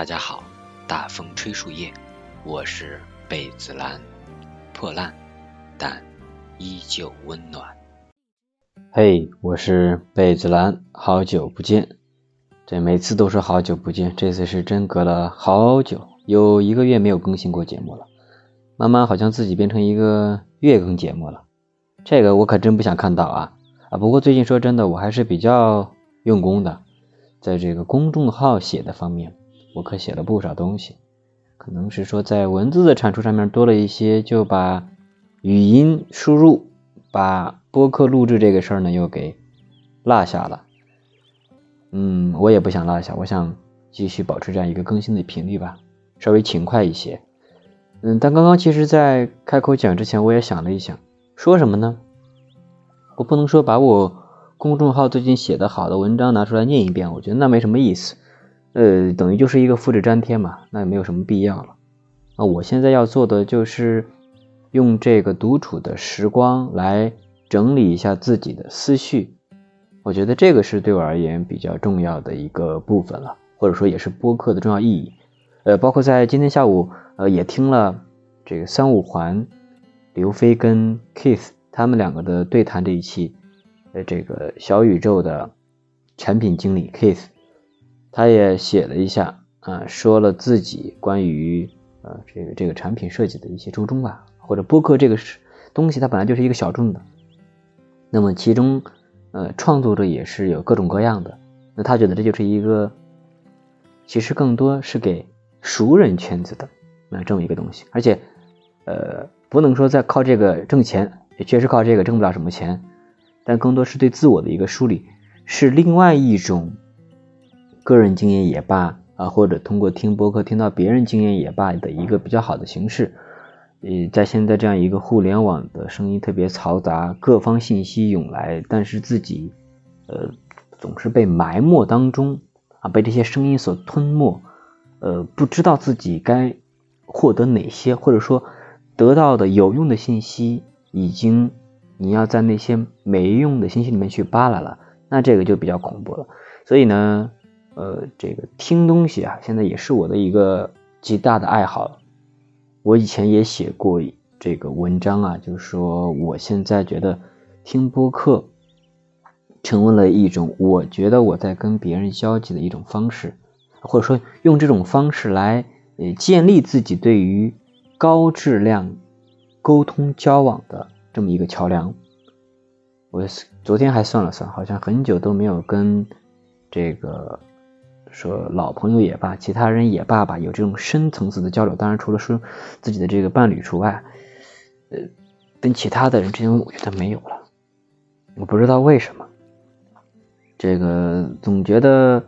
大家好，大风吹树叶，我是贝子兰，破烂但依旧温暖。嘿，我是贝子兰，好久不见。这每次都说好久不见，这次是真隔了好久，有一个月没有更新过节目了。慢慢好像自己变成一个月更节目了，这个我可真不想看到啊啊！不过最近说真的，我还是比较用功的，在这个公众号写的方面。我可写了不少东西，可能是说在文字的产出上面多了一些，就把语音输入、把播客录制这个事儿呢又给落下了。嗯，我也不想落下，我想继续保持这样一个更新的频率吧，稍微勤快一些。嗯，但刚刚其实，在开口讲之前，我也想了一想，说什么呢？我不能说把我公众号最近写的好的文章拿出来念一遍，我觉得那没什么意思。呃，等于就是一个复制粘贴嘛，那也没有什么必要了。那我现在要做的就是用这个独处的时光来整理一下自己的思绪，我觉得这个是对我而言比较重要的一个部分了，或者说也是播客的重要意义。呃，包括在今天下午，呃，也听了这个三五环刘飞跟 Keith 他们两个的对谈这一期，呃，这个小宇宙的产品经理 Keith。他也写了一下啊，说了自己关于呃这个这个产品设计的一些初衷吧，或者播客这个是东西，它本来就是一个小众的，那么其中呃创作者也是有各种各样的，那他觉得这就是一个其实更多是给熟人圈子的那这么一个东西，而且呃不能说在靠这个挣钱，也确实靠这个挣不了什么钱，但更多是对自我的一个梳理，是另外一种。个人经验也罢啊，或者通过听播客听到别人经验也罢的一个比较好的形式。呃，在现在这样一个互联网的声音特别嘈杂，各方信息涌来，但是自己呃总是被埋没当中啊，被这些声音所吞没，呃，不知道自己该获得哪些，或者说得到的有用的信息已经你要在那些没用的信息里面去扒拉了，那这个就比较恐怖了。所以呢。呃，这个听东西啊，现在也是我的一个极大的爱好。我以前也写过这个文章啊，就是说我现在觉得听播客成为了一种我觉得我在跟别人交际的一种方式，或者说用这种方式来呃建立自己对于高质量沟通交往的这么一个桥梁。我昨天还算了算，好像很久都没有跟这个。说老朋友也罢，其他人也罢吧，有这种深层次的交流。当然，除了说自己的这个伴侣除外，呃，跟其他的人之间，我觉得没有了。我不知道为什么，这个总觉得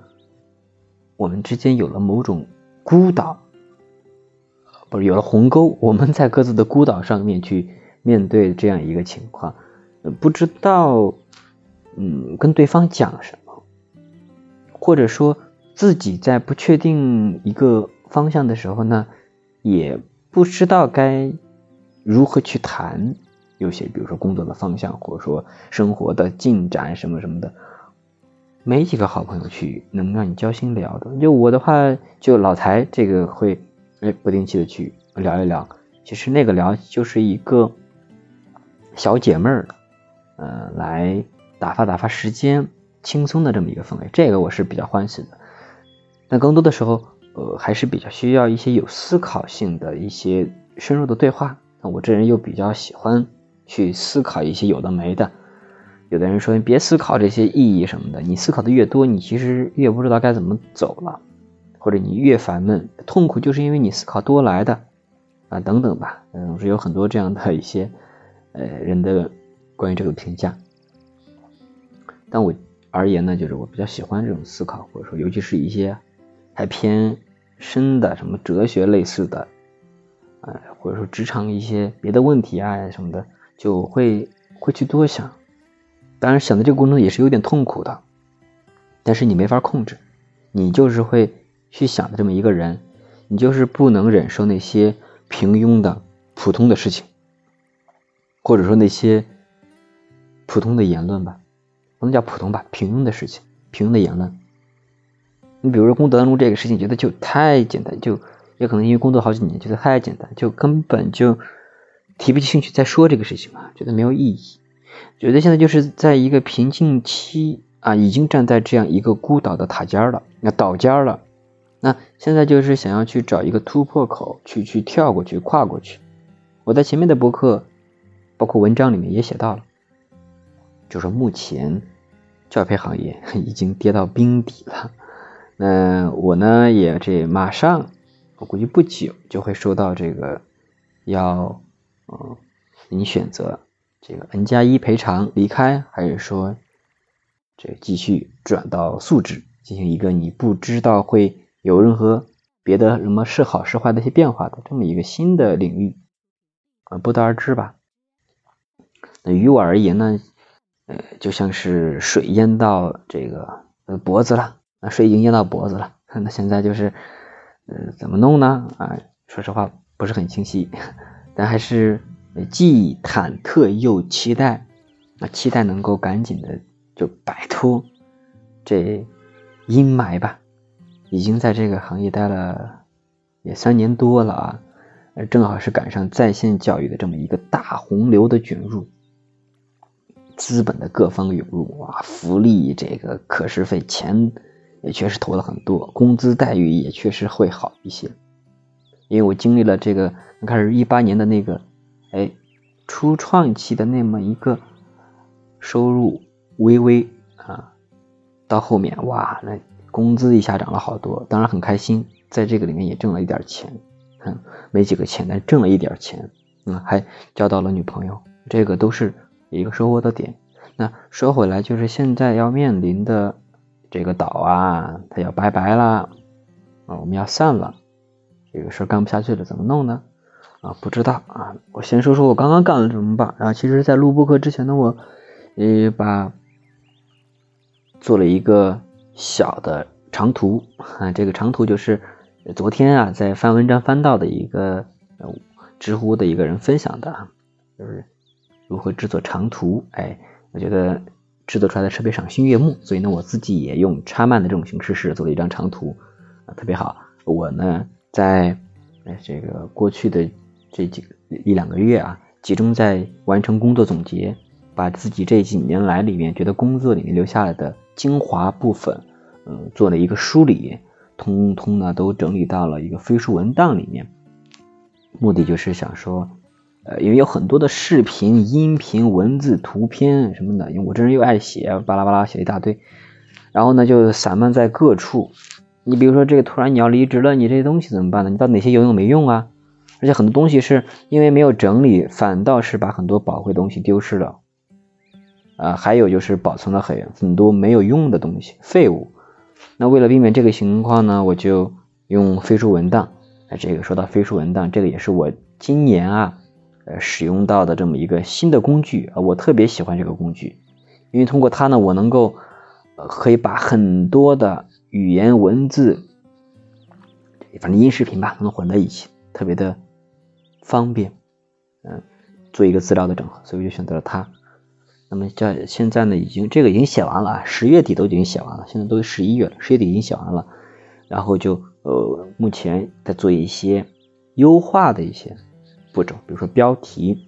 我们之间有了某种孤岛，不是有了鸿沟。我们在各自的孤岛上面去面对这样一个情况，不知道嗯跟对方讲什么，或者说。自己在不确定一个方向的时候呢，也不知道该如何去谈，有些比如说工作的方向，或者说生活的进展什么什么的，没几个好朋友去能让你交心聊的。就我的话，就老台这个会哎不定期的去聊一聊，其实那个聊就是一个小解闷儿，呃，来打发打发时间，轻松的这么一个氛围，这个我是比较欢喜的。那更多的时候，呃，还是比较需要一些有思考性的一些深入的对话。那我这人又比较喜欢去思考一些有的没的。有的人说你，别思考这些意义什么的，你思考的越多，你其实越不知道该怎么走了，或者你越烦闷、痛苦，就是因为你思考多来的啊，等等吧。嗯，是有很多这样的一些呃人的关于这个评价。但我而言呢，就是我比较喜欢这种思考，或者说，尤其是一些。还偏深的什么哲学类似的，呃，或者说职场一些别的问题啊什么的，就会会去多想。当然，想的这个过程也是有点痛苦的，但是你没法控制，你就是会去想的这么一个人，你就是不能忍受那些平庸的普通的事情，或者说那些普通的言论吧，不能叫普通吧，平庸的事情，平庸的言论。你比如说功德登录这个事情，觉得就太简单，就也可能因为工作好几年，觉得太简单，就根本就提不起兴趣再说这个事情了，觉得没有意义。觉得现在就是在一个瓶颈期啊，已经站在这样一个孤岛的塔尖了，那岛尖了。那现在就是想要去找一个突破口，去去跳过去，跨过去。我在前面的博客，包括文章里面也写到了，就是目前教培行业已经跌到冰底了。那我呢也这马上，我估计不久就会收到这个要，嗯，你选择这个 N 加一赔偿离开，还是说这继续转到素质进行一个你不知道会有任何别的什么是好是坏的一些变化的这么一个新的领域，啊，不得而知吧。那于我而言呢，呃，就像是水淹到这个呃脖子了。那水已经淹到脖子了，那现在就是，呃，怎么弄呢？啊，说实话不是很清晰，但还是既忐忑又期待，啊，期待能够赶紧的就摆脱这阴霾吧。已经在这个行业待了也三年多了啊，正好是赶上在线教育的这么一个大洪流的卷入。资本的各方涌入啊，福利这个课时费钱。也确实投了很多，工资待遇也确实会好一些，因为我经历了这个开始一八年的那个，哎，初创期的那么一个收入微微啊，到后面哇，那工资一下涨了好多，当然很开心，在这个里面也挣了一点钱，嗯，没几个钱，但挣了一点钱，嗯，还交到了女朋友，这个都是一个收获的点。那说回来，就是现在要面临的。这个岛啊，它要拜拜了啊，我们要散了，这个事儿干不下去了，怎么弄呢？啊，不知道啊。我先说说我刚刚干了什么吧。然后，其实，在录播课之前呢，我呃把做了一个小的长图啊，这个长图就是昨天啊在翻文章翻到的一个知乎的一个人分享的，就是如何制作长图。哎，我觉得。制作出来的特别赏心悦目，所以呢，我自己也用插漫的这种形式是做了一张长图，啊，特别好。我呢，在这个过去的这几一两个月啊，集中在完成工作总结，把自己这几年来里面觉得工作里面留下来的精华部分，嗯，做了一个梳理，通通呢都整理到了一个飞书文档里面，目的就是想说。呃，因为有很多的视频、音频、文字、图片什么的，因为我这人又爱写，巴拉巴拉写一大堆，然后呢就散漫在各处。你比如说这个突然你要离职了，你这些东西怎么办呢？你到哪些有用没用啊？而且很多东西是因为没有整理，反倒是把很多宝贵东西丢失了。啊，还有就是保存了很很多没有用的东西，废物。那为了避免这个情况呢，我就用飞书文档。哎，这个说到飞书文档，这个也是我今年啊。呃，使用到的这么一个新的工具啊，我特别喜欢这个工具，因为通过它呢，我能够呃可以把很多的语言文字，反正音视频吧，能混在一起，特别的方便，嗯，做一个资料的整合，所以我就选择了它。那么在现在呢，已经这个已经写完了，十月底都已经写完了，现在都十一月了，十月底已经写完了，然后就呃目前在做一些优化的一些。步骤，比如说标题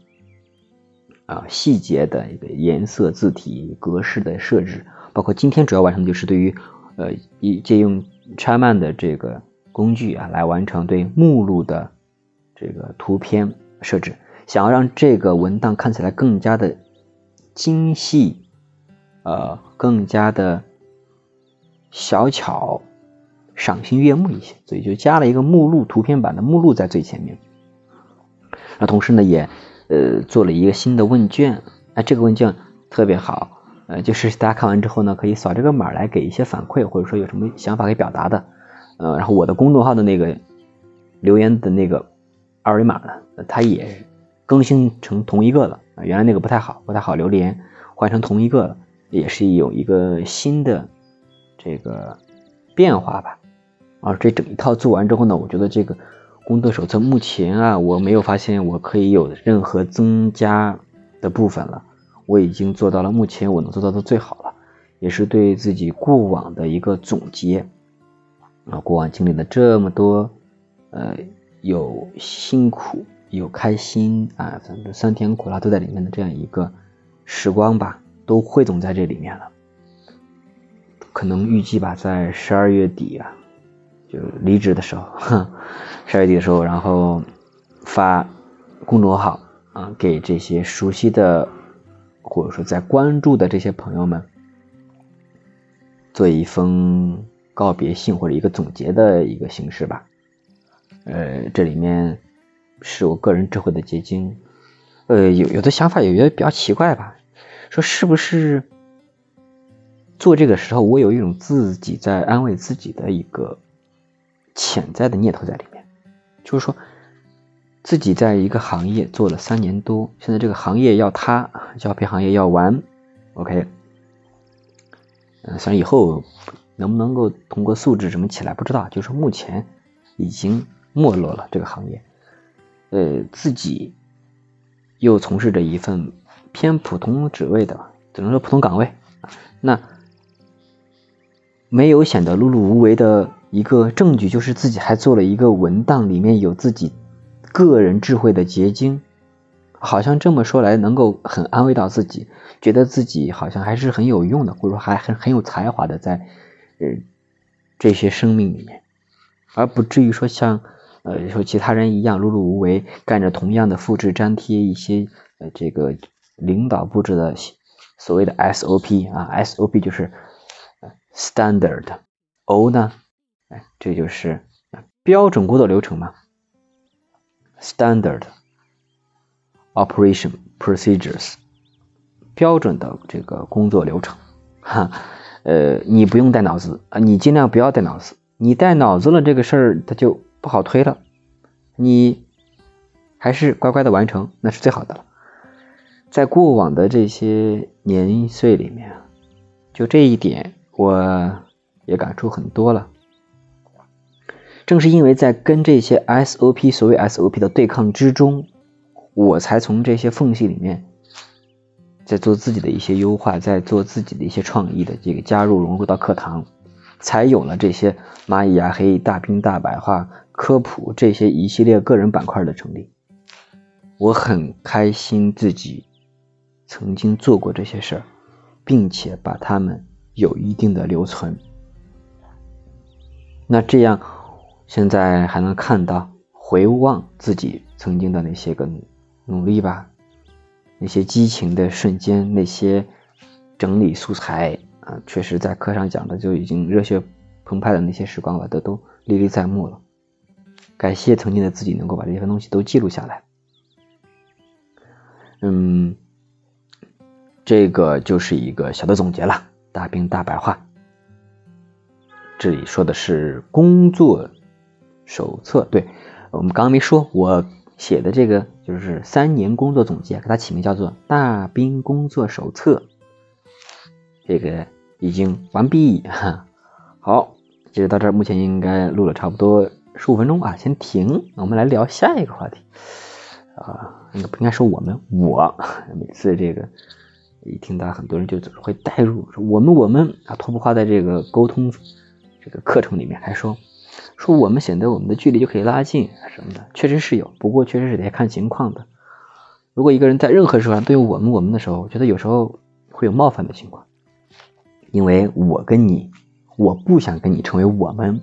啊，细节的一个颜色、字体格式的设置，包括今天主要完成的就是对于呃，一借用 c h a m a n 的这个工具啊，来完成对目录的这个图片设置。想要让这个文档看起来更加的精细，呃，更加的小巧、赏心悦目一些，所以就加了一个目录图片版的目录在最前面。那同时呢，也呃做了一个新的问卷，那这个问卷特别好，呃，就是大家看完之后呢，可以扫这个码来给一些反馈，或者说有什么想法可以表达的，呃，然后我的公众号的那个留言的那个二维码呢，它也更新成同一个了，啊，原来那个不太好，不太好留言，换成同一个了，也是有一个新的这个变化吧，啊，这整一套做完之后呢，我觉得这个。工作手册目前啊，我没有发现我可以有任何增加的部分了。我已经做到了目前我能做到的最好了，也是对自己过往的一个总结。啊，过往经历了这么多，呃，有辛苦，有开心啊，反正酸甜苦辣都在里面的这样一个时光吧，都汇总在这里面了。可能预计吧，在十二月底啊，就离职的时候，十二月底的时候，然后发公众号啊，给这些熟悉的或者说在关注的这些朋友们，做一封。告别信或者一个总结的一个形式吧，呃，这里面是我个人智慧的结晶，呃，有有的想法有些比较奇怪吧，说是不是做这个时候我有一种自己在安慰自己的一个潜在的念头在里面，就是说自己在一个行业做了三年多，现在这个行业要塌，胶片行业要完，OK，嗯，虽然以后。能不能够通过素质什么起来不知道，就是目前已经没落了这个行业，呃，自己又从事着一份偏普通职位的，只能说普通岗位。那没有显得碌碌无为的一个证据，就是自己还做了一个文档，里面有自己个人智慧的结晶。好像这么说来，能够很安慰到自己，觉得自己好像还是很有用的，或者说还很很有才华的，在。呃，这些生命里面，而不至于说像呃说其他人一样碌碌无为，干着同样的复制粘贴一些呃这个领导布置的所谓的 SOP 啊，SOP 就是 standard，O 呢，哎，这就是标准工作流程嘛，standard operation procedures，标准的这个工作流程，哈。呃，你不用带脑子啊，你尽量不要带脑子。你带脑子了，这个事儿它就不好推了。你还是乖乖的完成，那是最好的了。在过往的这些年岁里面，就这一点，我也感触很多了。正是因为在跟这些 SOP 所谓 SOP 的对抗之中，我才从这些缝隙里面。在做自己的一些优化，在做自己的一些创意的这个加入融入到课堂，才有了这些蚂蚁牙黑、大兵大白话、科普这些一系列个人板块的成立。我很开心自己曾经做过这些事儿，并且把它们有一定的留存。那这样，现在还能看到回望自己曾经的那些个努力吧。那些激情的瞬间，那些整理素材啊，确实在课上讲的就已经热血澎湃的那些时光了，都都历历在目了。感谢曾经的自己能够把这些东西都记录下来。嗯，这个就是一个小的总结了，大兵大白话。这里说的是工作手册，对我们刚刚没说，我。写的这个就是三年工作总结，给它起名叫做《大兵工作手册》。这个已经完毕哈。好，其实到这儿，目前应该录了差不多十五分钟啊，先停。我们来聊下一个话题啊，应该不应该说我们？我每次这个一听到很多人就总是会带入说我们我们啊，托布花在这个沟通这个课程里面还说。说我们显得我们的距离就可以拉近什么的，确实是有，不过确实是得看情况的。如果一个人在任何时候都有我们我们的时候，我觉得有时候会有冒犯的情况，因为我跟你，我不想跟你成为我们，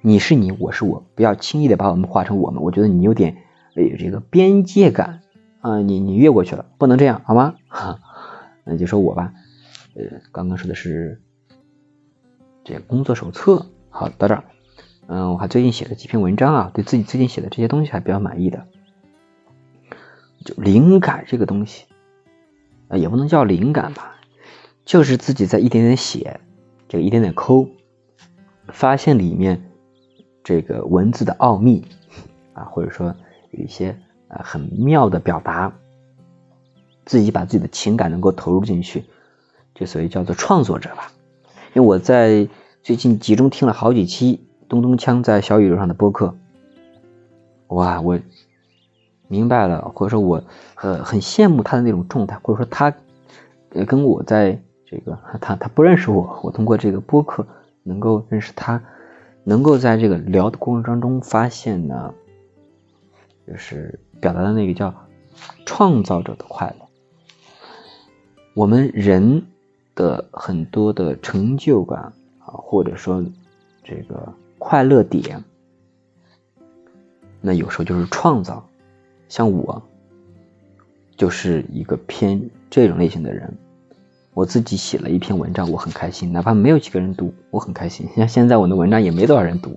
你是你，我是我，不要轻易的把我们画成我们，我觉得你有点有这个边界感啊，你你越过去了，不能这样好吗？哈，那就说我吧，呃，刚刚说的是这工作手册，好，到这儿。嗯，我还最近写了几篇文章啊，对自己最近写的这些东西还比较满意的。就灵感这个东西，啊，也不能叫灵感吧，就是自己在一点点写，这个一点点抠，发现里面这个文字的奥秘啊，或者说有一些啊很妙的表达，自己把自己的情感能够投入进去，就所谓叫做创作者吧。因为我在最近集中听了好几期。咚咚锵在小宇宙上的播客，哇，我明白了，或者说我呃很羡慕他的那种状态，或者说他呃跟我在这个他他不认识我，我通过这个播客能够认识他，能够在这个聊的过程当中发现呢，就是表达的那个叫创造者的快乐。我们人的很多的成就感啊，或者说这个快乐点，那有时候就是创造。像我就是一个偏这种类型的人。我自己写了一篇文章，我很开心，哪怕没有几个人读，我很开心。像现在我的文章也没多少人读，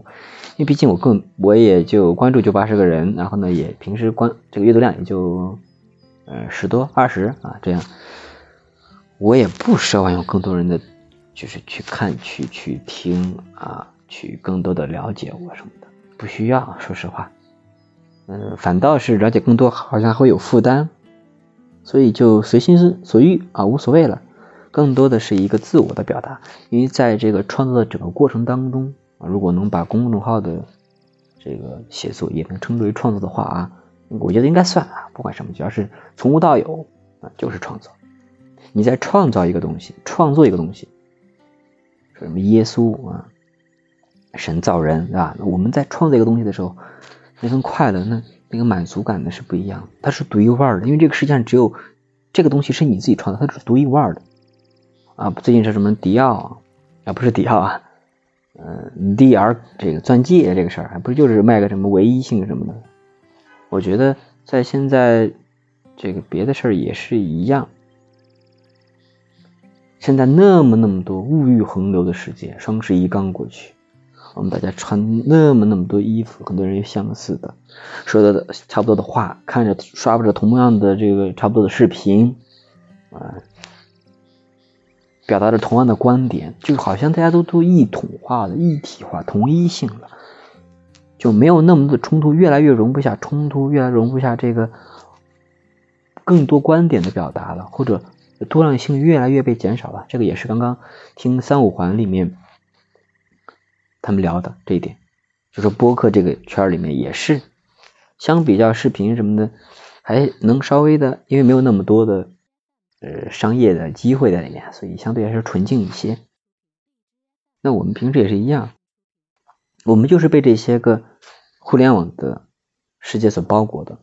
因为毕竟我更我也就关注就八十个人，然后呢也平时关这个阅读量也就呃十多二十啊这样，我也不奢望有更多人的就是去看去去听啊，去更多的了解我什么的，不需要，说实话，嗯，反倒是了解更多好像会有负担，所以就随心所欲啊，无所谓了。更多的是一个自我的表达，因为在这个创作的整个过程当中啊，如果能把公众号的这个写作也能称之为创作的话啊，我觉得应该算啊。不管什么，只要是从无到有啊，就是创作。你在创造一个东西，创作一个东西，说什么耶稣啊，神造人是吧？我们在创造一个东西的时候，那份快乐，那那个满足感呢是不一样，它是独一无二的。因为这个世界上只有这个东西是你自己创造，它是独一无二的。啊，最近是什么迪奥啊？不是迪奥啊，嗯，DR 这个钻戒这个事儿，还不是就是卖个什么唯一性什么的？我觉得在现在这个别的事儿也是一样。现在那么那么多物欲横流的世界，双十一刚过去，我们大家穿那么那么多衣服，很多人又相似的，说的差不多的话，看着刷不着同样的这个差不多的视频，啊。表达着同样的观点，就好像大家都都一统化了、一体化、同一性了，就没有那么多冲突，越来越容不下冲突，越来容不下这个更多观点的表达了，或者多样性越来越被减少了。这个也是刚刚听三五环里面他们聊的这一点，就说播客这个圈里面也是相比较视频什么的，还能稍微的，因为没有那么多的。呃，商业的机会在里面，所以相对来说纯净一些。那我们平时也是一样，我们就是被这些个互联网的世界所包裹的，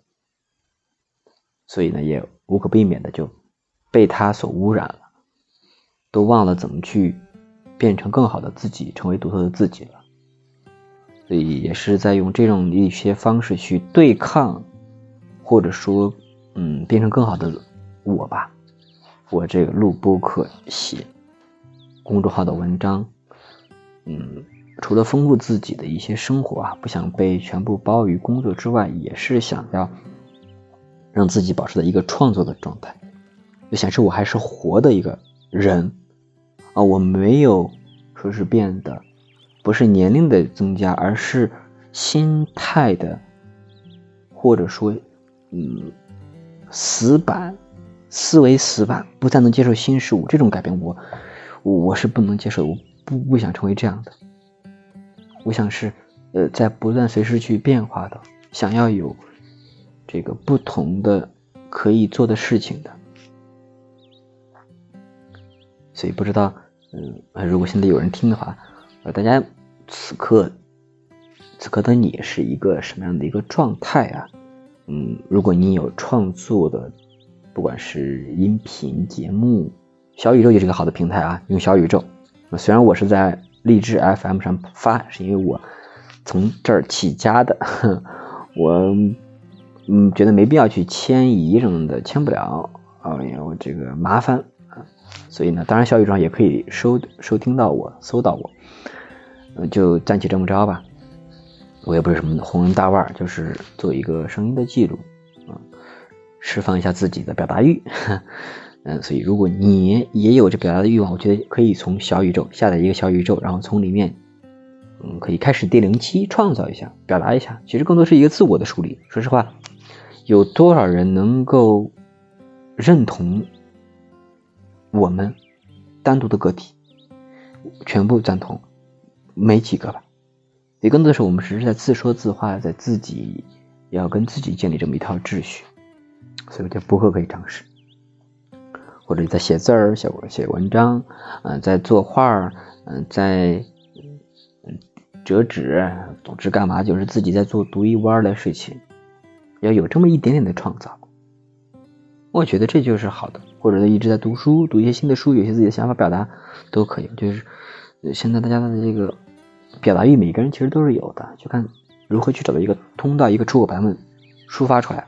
所以呢，也无可避免的就被它所污染了，都忘了怎么去变成更好的自己，成为独特的自己了。所以也是在用这种一些方式去对抗，或者说，嗯，变成更好的我吧。我这个录播课、写公众号的文章，嗯，除了丰富自己的一些生活啊，不想被全部包于工作之外，也是想要让自己保持在一个创作的状态，就显示我还是活的一个人啊，我没有说是变得不是年龄的增加，而是心态的，或者说嗯死板。思维死板，不再能接受新事物，这种改变我，我是不能接受，我不不想成为这样的。我想是，呃，在不断随时去变化的，想要有这个不同的可以做的事情的。所以不知道，嗯，如果现在有人听的话，呃，大家此刻此刻的你是一个什么样的一个状态啊？嗯，如果你有创作的。不管是音频节目，小宇宙也是个好的平台啊。用小宇宙，虽然我是在励志 FM 上发，是因为我从这儿起家的，我嗯觉得没必要去迁移什么的，迁不了啊，因为我这个麻烦。所以呢，当然小宇宙也可以收收听到我，搜到我，嗯，就暂且这么着吧。我也不是什么红人大腕，就是做一个声音的记录。啊释放一下自己的表达欲，嗯，所以如果你也有这表达的欲望，我觉得可以从小宇宙下载一个小宇宙，然后从里面，嗯，可以开始第零期创造一下，表达一下。其实更多是一个自我的梳理。说实话，有多少人能够认同我们单独的个体？全部赞同？没几个吧。也更多的是我们只是在自说自话，在自己要跟自己建立这么一套秩序。所以我觉得播客可以尝试，或者在写字儿、写写文章，嗯，在作画儿，嗯，在嗯折纸，总之干嘛就是自己在做独一无二的事情，要有这么一点点的创造。我觉得这就是好的，或者一直在读书，读一些新的书，有些自己的想法表达都可以。就是现在大家的这个表达欲，每个人其实都是有的，就看如何去找到一个通道、一个出口，把它们抒发出来。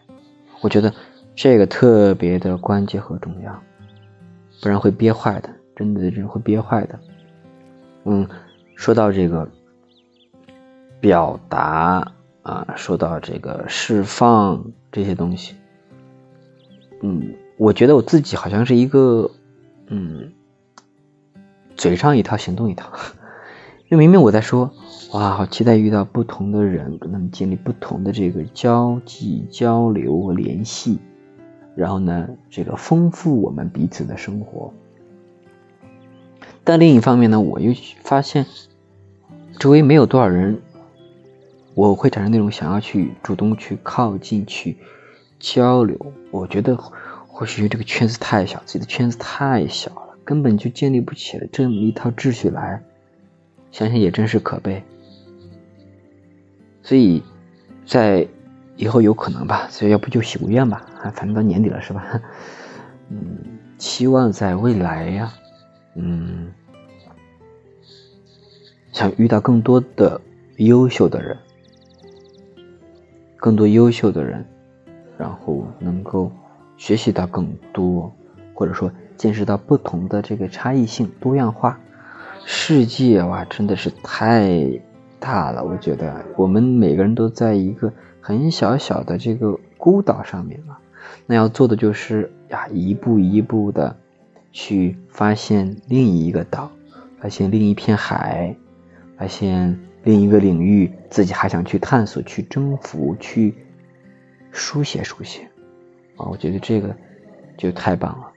我觉得这个特别的关键和重要，不然会憋坏的，真的人会憋坏的。嗯，说到这个表达啊，说到这个释放这些东西。嗯，我觉得我自己好像是一个，嗯，嘴上一套，行动一套。因为明明我在说，哇，好期待遇到不同的人，跟他们建立不同的这个交际、交流、联系，然后呢，这个丰富我们彼此的生活。但另一方面呢，我又发现周围没有多少人，我会产生那种想要去主动去靠近去。交流，我觉得或许这个圈子太小，自己的圈子太小了，根本就建立不起来这么一套秩序来。想想也真是可悲。所以，在以后有可能吧，所以要不就许个愿吧，啊，反正到年底了是吧？嗯，期望在未来呀，嗯，想遇到更多的优秀的人，更多优秀的人。然后能够学习到更多，或者说见识到不同的这个差异性、多样化。世界哇，真的是太大了。我觉得我们每个人都在一个很小小的这个孤岛上面啊。那要做的就是呀，一步一步的去发现另一个岛，发现另一片海，发现另一个领域，自己还想去探索、去征服、去。书写书写，啊，我觉得这个就太棒了。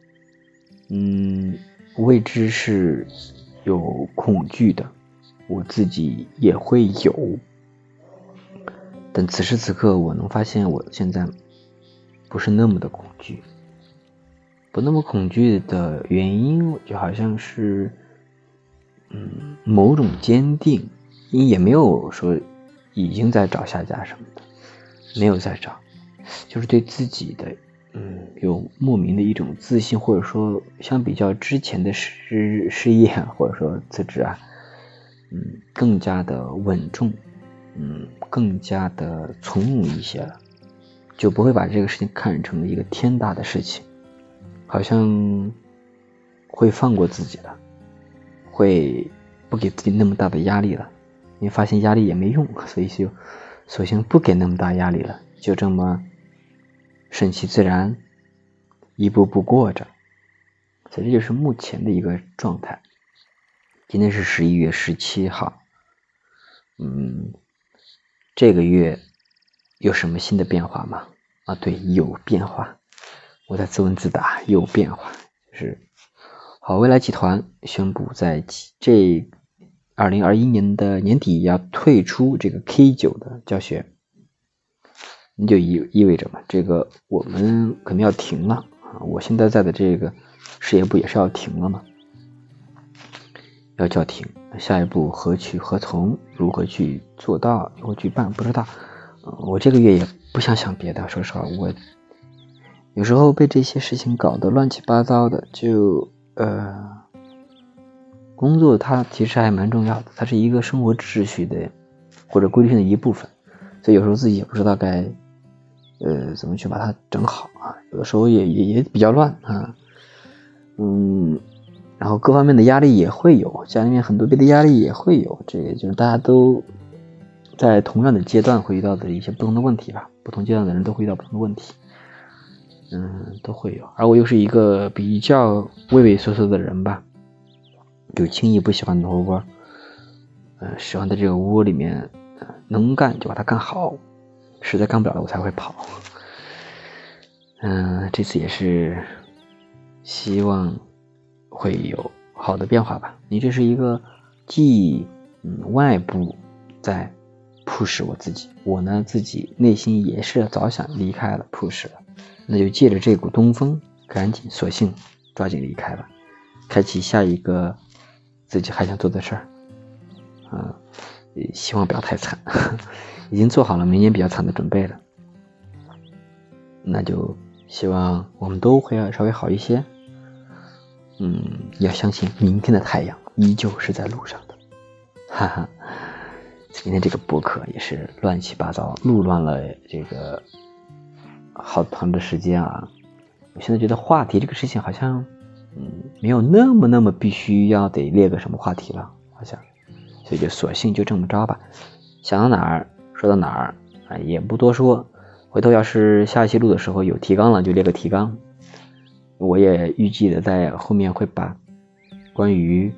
嗯，未知是有恐惧的，我自己也会有。但此时此刻，我能发现我现在不是那么的恐惧，不那么恐惧的原因，就好像是嗯某种坚定，因也没有说已经在找下家什么的，没有在找。就是对自己的，嗯，有莫名的一种自信，或者说相比较之前的失失业或者说辞职啊，嗯，更加的稳重，嗯，更加的从容一些了，就不会把这个事情看成一个天大的事情，好像会放过自己了，会不给自己那么大的压力了，你发现压力也没用，所以就索性不给那么大压力了，就这么。顺其自然，一步步过着，所以这就是目前的一个状态。今天是十一月十七号，嗯，这个月有什么新的变化吗？啊，对，有变化。我在自问自答，有变化，就是好未来集团宣布在这二零二一年的年底要退出这个 K 九的教学。那就意意味着嘛，这个我们肯定要停了啊！我现在在的这个事业部也是要停了嘛，要叫停。下一步何去何从？如何去做到？如何去办？不知道。我这个月也不想想别的，说实话，我有时候被这些事情搞得乱七八糟的。就呃，工作它其实还蛮重要的，它是一个生活秩序的或者规律性的一部分，所以有时候自己也不知道该。呃，怎么去把它整好啊？有的时候也也也比较乱啊，嗯，然后各方面的压力也会有，家里面很多别的压力也会有，这个就是大家都在同样的阶段会遇到的一些不同的问题吧。不同阶段的人都会遇到不同的问题，嗯，都会有。而我又是一个比较畏畏缩缩的人吧，就轻易不喜欢挪窝，嗯，喜欢在这个窝里面，能干就把它干好。实在干不了了，我才会跑。嗯，这次也是希望会有好的变化吧。你这是一个既嗯外部在 push 我自己，我呢自己内心也是早想离开了 push 了，那就借着这股东风，赶紧索性抓紧离开了，开启下一个自己还想做的事儿。嗯，希望不要太惨，已经做好了明年比较惨的准备了。那就希望我们都会要稍微好一些。嗯，要相信明天的太阳依旧是在路上的。哈哈，今天这个播客也是乱七八糟，录乱了这个好长的时间啊。我现在觉得话题这个事情好像，嗯，没有那么那么必须要得列个什么话题了，好像，所以就索性就这么着吧，想到哪儿说到哪儿啊，也不多说。回头要是下期录的时候有提纲了，就列个提纲。我也预计的在后面会把关于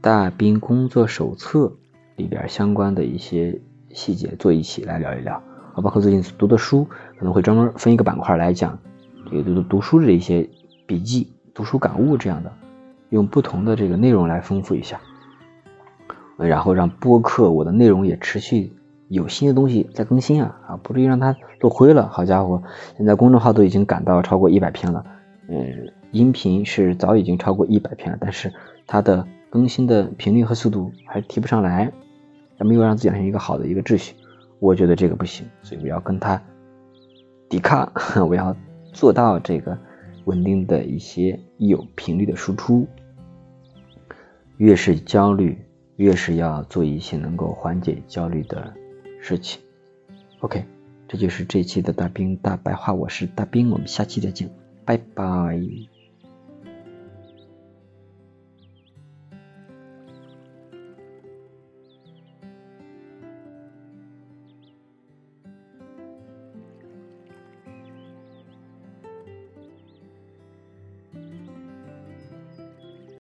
大兵工作手册里边相关的一些细节做一起来聊一聊，啊，包括最近读的书，可能会专门分一个板块来讲。这个读读书的一些笔记、读书感悟这样的，用不同的这个内容来丰富一下，然后让播客我的内容也持续有新的东西在更新啊啊，不至于让它落灰了。好家伙，现在公众号都已经赶到超过一百篇了，嗯，音频是早已经超过一百篇了，但是它的更新的频率和速度还提不上来，还没有让自己养成一个好的一个秩序。我觉得这个不行，所以我要跟他抵抗，我要。做到这个稳定的一些有频率的输出，越是焦虑，越是要做一些能够缓解焦虑的事情。OK，这就是这一期的大兵大白话，我是大兵，我们下期再见，拜拜。